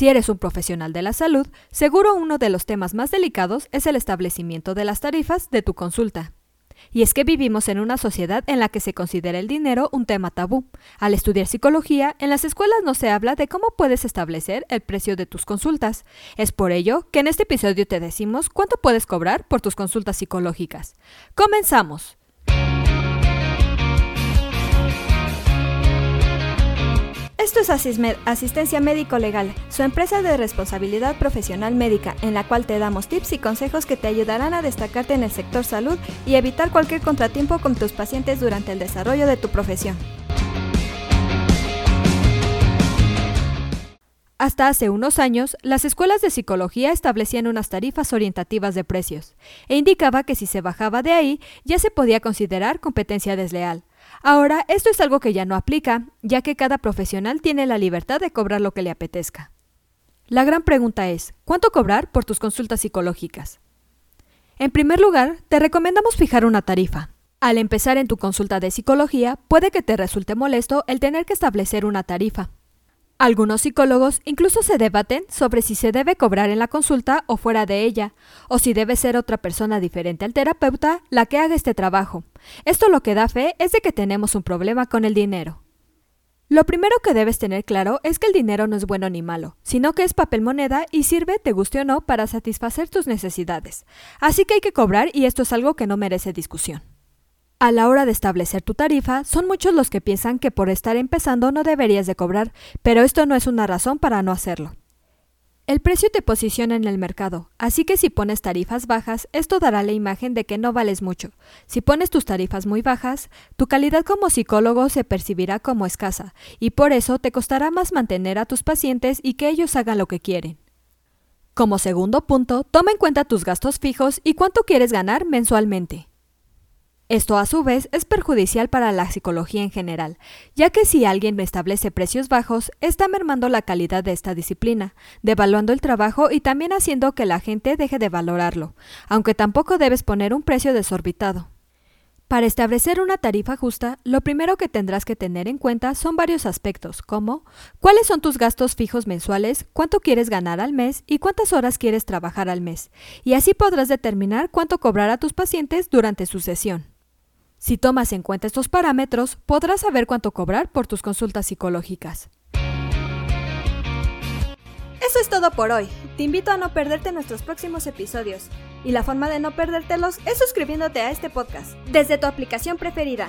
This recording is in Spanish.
Si eres un profesional de la salud, seguro uno de los temas más delicados es el establecimiento de las tarifas de tu consulta. Y es que vivimos en una sociedad en la que se considera el dinero un tema tabú. Al estudiar psicología, en las escuelas no se habla de cómo puedes establecer el precio de tus consultas. Es por ello que en este episodio te decimos cuánto puedes cobrar por tus consultas psicológicas. ¡Comenzamos! Esto es Asistencia Médico Legal, su empresa de responsabilidad profesional médica, en la cual te damos tips y consejos que te ayudarán a destacarte en el sector salud y evitar cualquier contratiempo con tus pacientes durante el desarrollo de tu profesión. Hasta hace unos años, las escuelas de psicología establecían unas tarifas orientativas de precios, e indicaba que si se bajaba de ahí ya se podía considerar competencia desleal. Ahora, esto es algo que ya no aplica, ya que cada profesional tiene la libertad de cobrar lo que le apetezca. La gran pregunta es, ¿cuánto cobrar por tus consultas psicológicas? En primer lugar, te recomendamos fijar una tarifa. Al empezar en tu consulta de psicología, puede que te resulte molesto el tener que establecer una tarifa. Algunos psicólogos incluso se debaten sobre si se debe cobrar en la consulta o fuera de ella, o si debe ser otra persona diferente al terapeuta la que haga este trabajo. Esto lo que da fe es de que tenemos un problema con el dinero. Lo primero que debes tener claro es que el dinero no es bueno ni malo, sino que es papel moneda y sirve, te guste o no, para satisfacer tus necesidades. Así que hay que cobrar y esto es algo que no merece discusión. A la hora de establecer tu tarifa, son muchos los que piensan que por estar empezando no deberías de cobrar, pero esto no es una razón para no hacerlo. El precio te posiciona en el mercado, así que si pones tarifas bajas, esto dará la imagen de que no vales mucho. Si pones tus tarifas muy bajas, tu calidad como psicólogo se percibirá como escasa, y por eso te costará más mantener a tus pacientes y que ellos hagan lo que quieren. Como segundo punto, toma en cuenta tus gastos fijos y cuánto quieres ganar mensualmente. Esto a su vez es perjudicial para la psicología en general, ya que si alguien establece precios bajos, está mermando la calidad de esta disciplina, devaluando el trabajo y también haciendo que la gente deje de valorarlo, aunque tampoco debes poner un precio desorbitado. Para establecer una tarifa justa, lo primero que tendrás que tener en cuenta son varios aspectos, como cuáles son tus gastos fijos mensuales, cuánto quieres ganar al mes y cuántas horas quieres trabajar al mes, y así podrás determinar cuánto cobrar a tus pacientes durante su sesión. Si tomas en cuenta estos parámetros, podrás saber cuánto cobrar por tus consultas psicológicas. Eso es todo por hoy. Te invito a no perderte nuestros próximos episodios. Y la forma de no perdértelos es suscribiéndote a este podcast desde tu aplicación preferida.